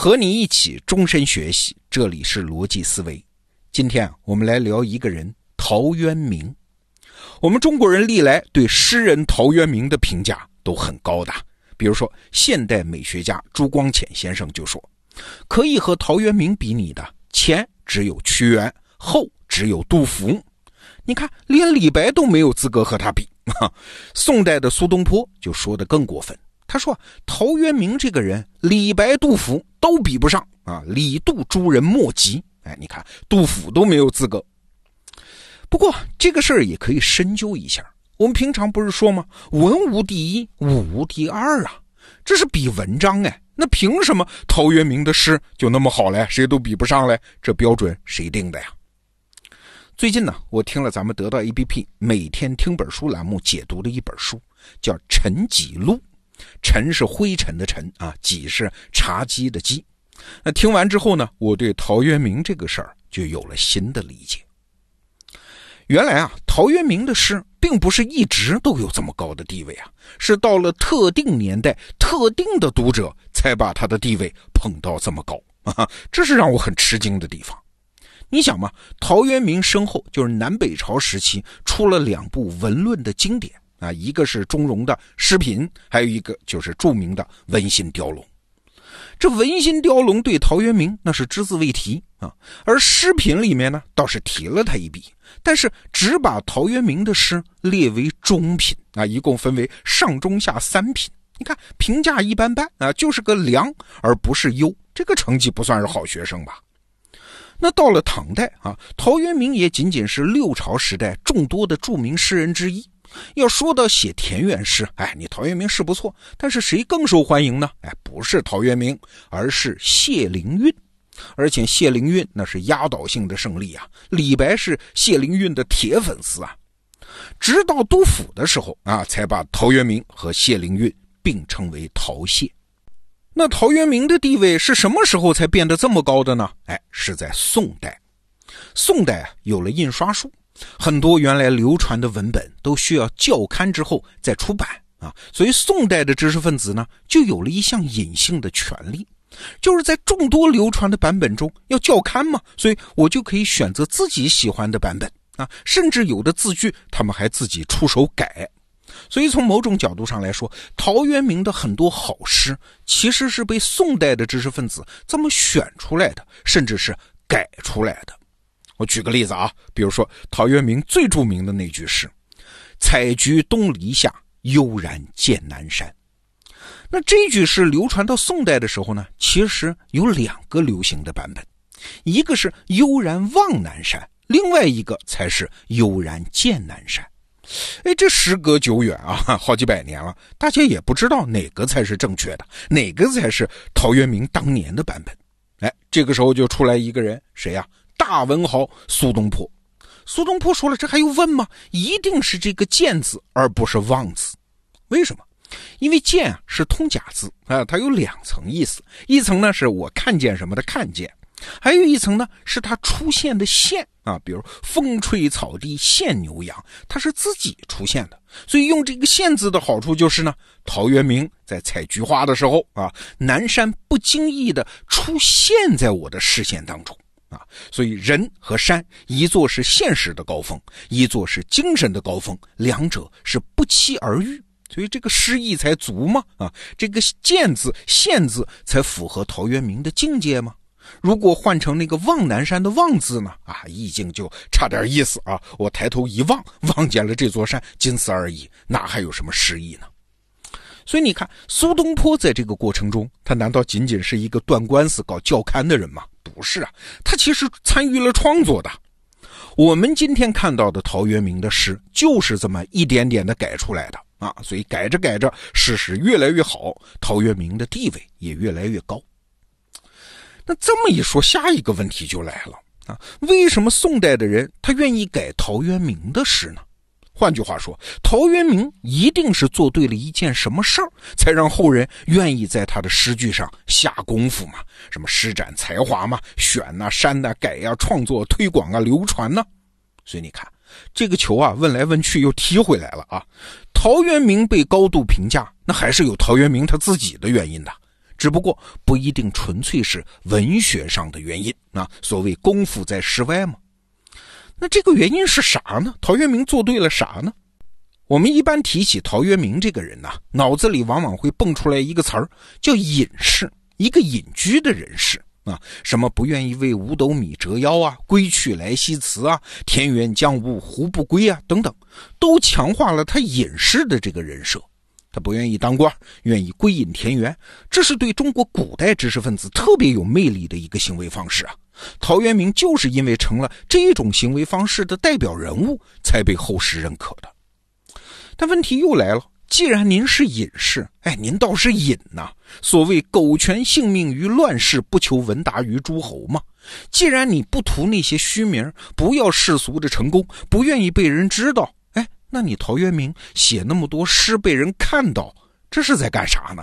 和你一起终身学习，这里是逻辑思维。今天啊，我们来聊一个人——陶渊明。我们中国人历来对诗人陶渊明的评价都很高的。比如说，现代美学家朱光潜先生就说：“可以和陶渊明比拟的，前只有屈原，后只有杜甫。你看，连李白都没有资格和他比。”宋代的苏东坡就说的更过分。他说：“陶渊明这个人，李白、杜甫都比不上啊！李杜诸人莫及。哎，你看，杜甫都没有资格。不过这个事儿也可以深究一下。我们平常不是说吗？文无第一，武无第二啊！这是比文章哎，那凭什么陶渊明的诗就那么好嘞？谁都比不上嘞？这标准谁定的呀？最近呢，我听了咱们得到 APP 每天听本书栏目解读的一本书，叫《陈己录》。尘是灰尘的尘啊，几是茶几的几。那听完之后呢，我对陶渊明这个事儿就有了新的理解。原来啊，陶渊明的诗并不是一直都有这么高的地位啊，是到了特定年代、特定的读者才把他的地位捧到这么高啊，这是让我很吃惊的地方。你想嘛，陶渊明身后就是南北朝时期出了两部文论的经典。啊，一个是钟嵘的《诗品》，还有一个就是著名的《文心雕龙》。这《文心雕龙》对陶渊明那是只字未提啊，而《诗品》里面呢倒是提了他一笔，但是只把陶渊明的诗列为中品啊，一共分为上中下三品。你看评价一般般啊，就是个良而不是优，这个成绩不算是好学生吧？那到了唐代啊，陶渊明也仅仅是六朝时代众多的著名诗人之一。要说到写田园诗，哎，你陶渊明是不错，但是谁更受欢迎呢？哎，不是陶渊明，而是谢灵运。而且谢灵运那是压倒性的胜利啊！李白是谢灵运的铁粉丝啊。直到杜甫的时候啊，才把陶渊明和谢灵运并称为陶谢。那陶渊明的地位是什么时候才变得这么高的呢？哎，是在宋代。宋代啊，有了印刷术。很多原来流传的文本都需要校勘之后再出版啊，所以宋代的知识分子呢，就有了一项隐性的权利，就是在众多流传的版本中要校勘嘛，所以我就可以选择自己喜欢的版本啊，甚至有的字句他们还自己出手改。所以从某种角度上来说，陶渊明的很多好诗其实是被宋代的知识分子这么选出来的，甚至是改出来的。我举个例子啊，比如说陶渊明最著名的那句诗：“采菊东篱下，悠然见南山。”那这句诗流传到宋代的时候呢，其实有两个流行的版本，一个是“悠然望南山”，另外一个才是“悠然见南山”。哎，这时隔久远啊，好几百年了，大家也不知道哪个才是正确的，哪个才是陶渊明当年的版本。哎，这个时候就出来一个人，谁呀？大文豪苏东坡，苏东坡说了：“这还用问吗？一定是这个‘见’字，而不是‘望’字。为什么？因为‘见’啊是通假字啊，它有两层意思。一层呢是我看见什么的看见，还有一层呢是它出现的现啊，比如风吹草低见牛羊，它是自己出现的。所以用这个‘现’字的好处就是呢，陶渊明在采菊花的时候啊，南山不经意的出现在我的视线当中。”啊，所以人和山，一座是现实的高峰，一座是精神的高峰，两者是不期而遇，所以这个诗意才足嘛。啊，这个“见”字、“现”字才符合陶渊明的境界嘛？如果换成那个望南山的“望”字呢？啊，意境就差点意思啊！我抬头一望，望见了这座山，仅此而已，哪还有什么诗意呢？所以你看，苏东坡在这个过程中，他难道仅仅是一个断官司、搞教刊的人吗？不是啊，他其实参与了创作的。我们今天看到的陶渊明的诗，就是这么一点点的改出来的啊。所以改着改着，诗史越来越好，陶渊明的地位也越来越高。那这么一说，下一个问题就来了啊，为什么宋代的人他愿意改陶渊明的诗呢？换句话说，陶渊明一定是做对了一件什么事儿，才让后人愿意在他的诗句上下功夫嘛？什么施展才华嘛？选呐、删呐、改呀、创作、推广啊、流传呢？所以你看，这个球啊，问来问去又踢回来了啊！陶渊明被高度评价，那还是有陶渊明他自己的原因的。只不过不一定纯粹是文学上的原因啊。所谓功夫在诗外嘛。那这个原因是啥呢？陶渊明做对了啥呢？我们一般提起陶渊明这个人呐，脑子里往往会蹦出来一个词儿，叫隐士，一个隐居的人士啊。什么不愿意为五斗米折腰啊，归去来兮辞啊，田园将芜胡不归啊，等等，都强化了他隐士的这个人设。不愿意当官，愿意归隐田园，这是对中国古代知识分子特别有魅力的一个行为方式啊。陶渊明就是因为成了这种行为方式的代表人物，才被后世认可的。但问题又来了，既然您是隐士，哎，您倒是隐呐。所谓苟全性命于乱世，不求闻达于诸侯嘛。既然你不图那些虚名，不要世俗的成功，不愿意被人知道，那你陶渊明写那么多诗被人看到，这是在干啥呢？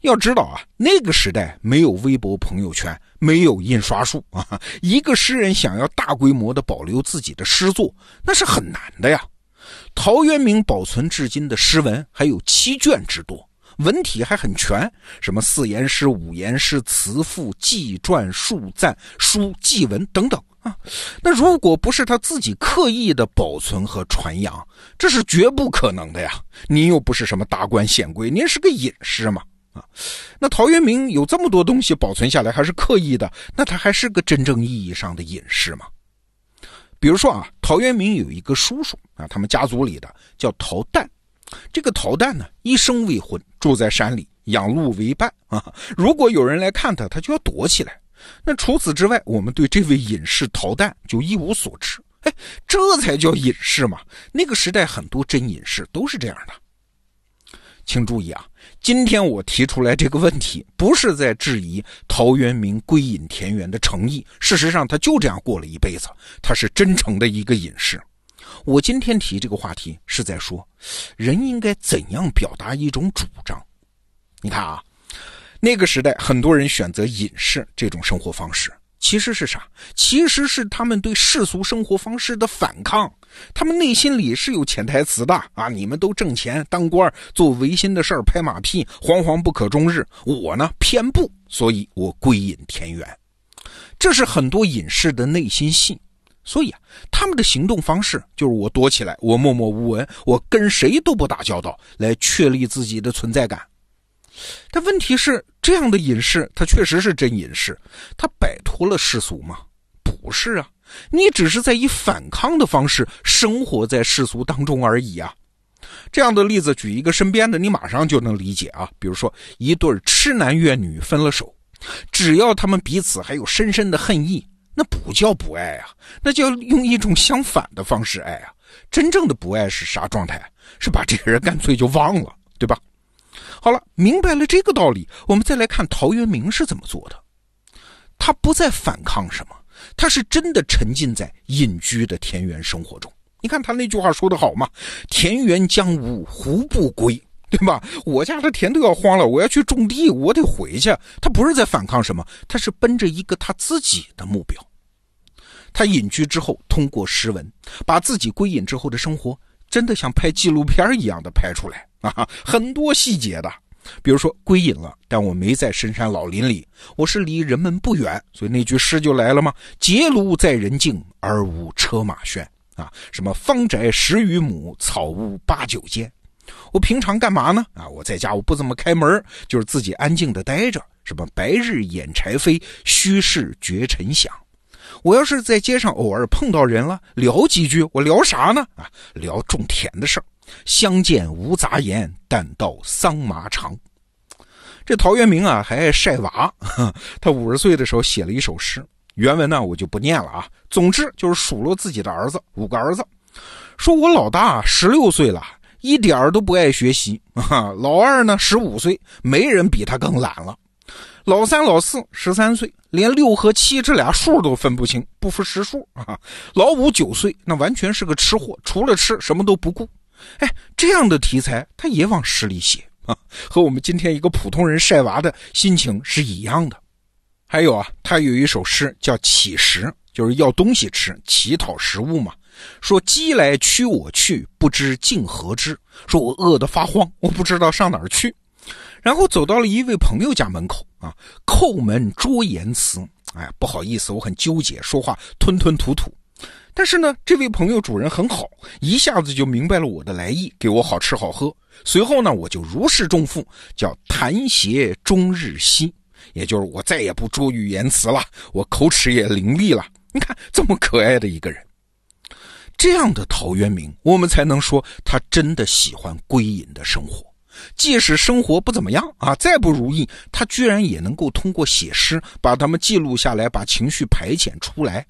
要知道啊，那个时代没有微博、朋友圈，没有印刷术啊。一个诗人想要大规模的保留自己的诗作，那是很难的呀。陶渊明保存至今的诗文还有七卷之多，文体还很全，什么四言诗、五言诗、词赋、记传、述赞、书记文等等啊。那如果不是他自己刻意的保存和传扬，这是绝不可能的呀。您又不是什么达官显贵，您是个隐士嘛。啊，那陶渊明有这么多东西保存下来，还是刻意的，那他还是个真正意义上的隐士吗？比如说啊，陶渊明有一个叔叔啊，他们家族里的叫陶旦，这个陶旦呢一生未婚，住在山里，养鹿为伴啊。如果有人来看他，他就要躲起来。那除此之外，我们对这位隐士陶旦就一无所知。哎，这才叫隐士嘛！那个时代很多真隐士都是这样的。请注意啊，今天我提出来这个问题，不是在质疑陶渊明归隐田园的诚意。事实上，他就这样过了一辈子，他是真诚的一个隐士。我今天提这个话题，是在说，人应该怎样表达一种主张。你看啊，那个时代很多人选择隐士这种生活方式。其实是啥？其实是他们对世俗生活方式的反抗。他们内心里是有潜台词的啊！你们都挣钱当官，做违心的事儿，拍马屁，惶惶不可终日。我呢，偏不，所以我归隐田园。这是很多隐士的内心戏。所以啊，他们的行动方式就是我躲起来，我默默无闻，我跟谁都不打交道，来确立自己的存在感。但问题是，这样的隐士，他确实是真隐士，他摆脱了世俗吗？不是啊，你只是在以反抗的方式生活在世俗当中而已啊。这样的例子举一个身边的，你马上就能理解啊。比如说，一对痴男怨女分了手，只要他们彼此还有深深的恨意，那不叫不爱啊，那叫用一种相反的方式爱啊。真正的不爱是啥状态？是把这个人干脆就忘了，对吧？好了，明白了这个道理，我们再来看陶渊明是怎么做的。他不再反抗什么，他是真的沉浸在隐居的田园生活中。你看他那句话说的好嘛：“田园将芜胡不归？”对吧？我家的田都要荒了，我要去种地，我得回去。他不是在反抗什么，他是奔着一个他自己的目标。他隐居之后，通过诗文，把自己归隐之后的生活，真的像拍纪录片一样的拍出来。啊，很多细节的，比如说归隐了，但我没在深山老林里，我是离人们不远，所以那句诗就来了吗？结庐在人境，而无车马喧。啊，什么方宅十余亩，草屋八九间。我平常干嘛呢？啊，我在家我不怎么开门，就是自己安静的待着。什么白日掩柴扉，虚室绝尘响。我要是在街上偶尔碰到人了，聊几句，我聊啥呢？啊，聊种田的事儿。相见无杂言，但道桑麻长。这陶渊明啊，还爱晒娃。他五十岁的时候写了一首诗，原文呢我就不念了啊。总之就是数落自己的儿子，五个儿子，说我老大十六岁了，一点儿都不爱学习；老二呢十五岁，没人比他更懒了；老三、老四十三岁，连六和七这俩数都分不清，不服实数啊；老五九岁，那完全是个吃货，除了吃什么都不顾。哎，这样的题材他也往诗里写啊，和我们今天一个普通人晒娃的心情是一样的。还有啊，他有一首诗叫《乞食》，就是要东西吃，乞讨食物嘛。说饥来驱我去，不知竟何之。说我饿得发慌，我不知道上哪儿去。然后走到了一位朋友家门口啊，叩门捉言辞。哎，不好意思，我很纠结，说话吞吞吐吐。但是呢，这位朋友主人很好，一下子就明白了我的来意，给我好吃好喝。随后呢，我就如释重负，叫谈邪终日息，也就是我再也不拙语言辞了，我口齿也伶俐了。你看，这么可爱的一个人，这样的陶渊明，我们才能说他真的喜欢归隐的生活。即使生活不怎么样啊，再不如意，他居然也能够通过写诗把他们记录下来，把情绪排遣出来。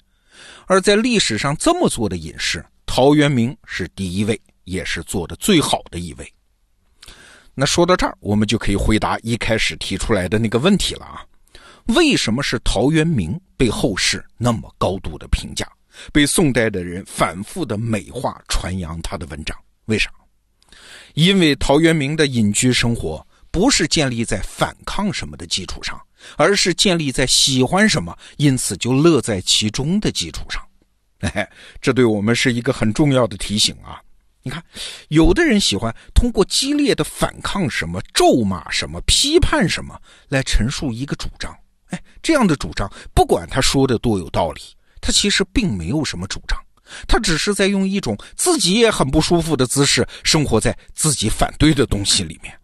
而在历史上这么做的隐士，陶渊明是第一位，也是做的最好的一位。那说到这儿，我们就可以回答一开始提出来的那个问题了啊：为什么是陶渊明被后世那么高度的评价，被宋代的人反复的美化传扬他的文章？为啥？因为陶渊明的隐居生活不是建立在反抗什么的基础上，而是建立在喜欢什么，因此就乐在其中的基础上。哎，这对我们是一个很重要的提醒啊！你看，有的人喜欢通过激烈的反抗什么、咒骂什么、批判什么来陈述一个主张。哎，这样的主张，不管他说的多有道理，他其实并没有什么主张。他只是在用一种自己也很不舒服的姿势生活在自己反对的东西里面，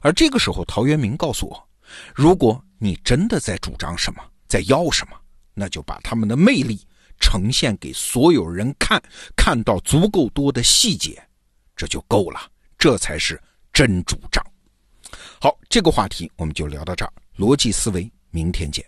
而这个时候，陶渊明告诉我：如果你真的在主张什么，在要什么，那就把他们的魅力呈现给所有人看，看到足够多的细节，这就够了，这才是真主张。好，这个话题我们就聊到这儿，逻辑思维，明天见。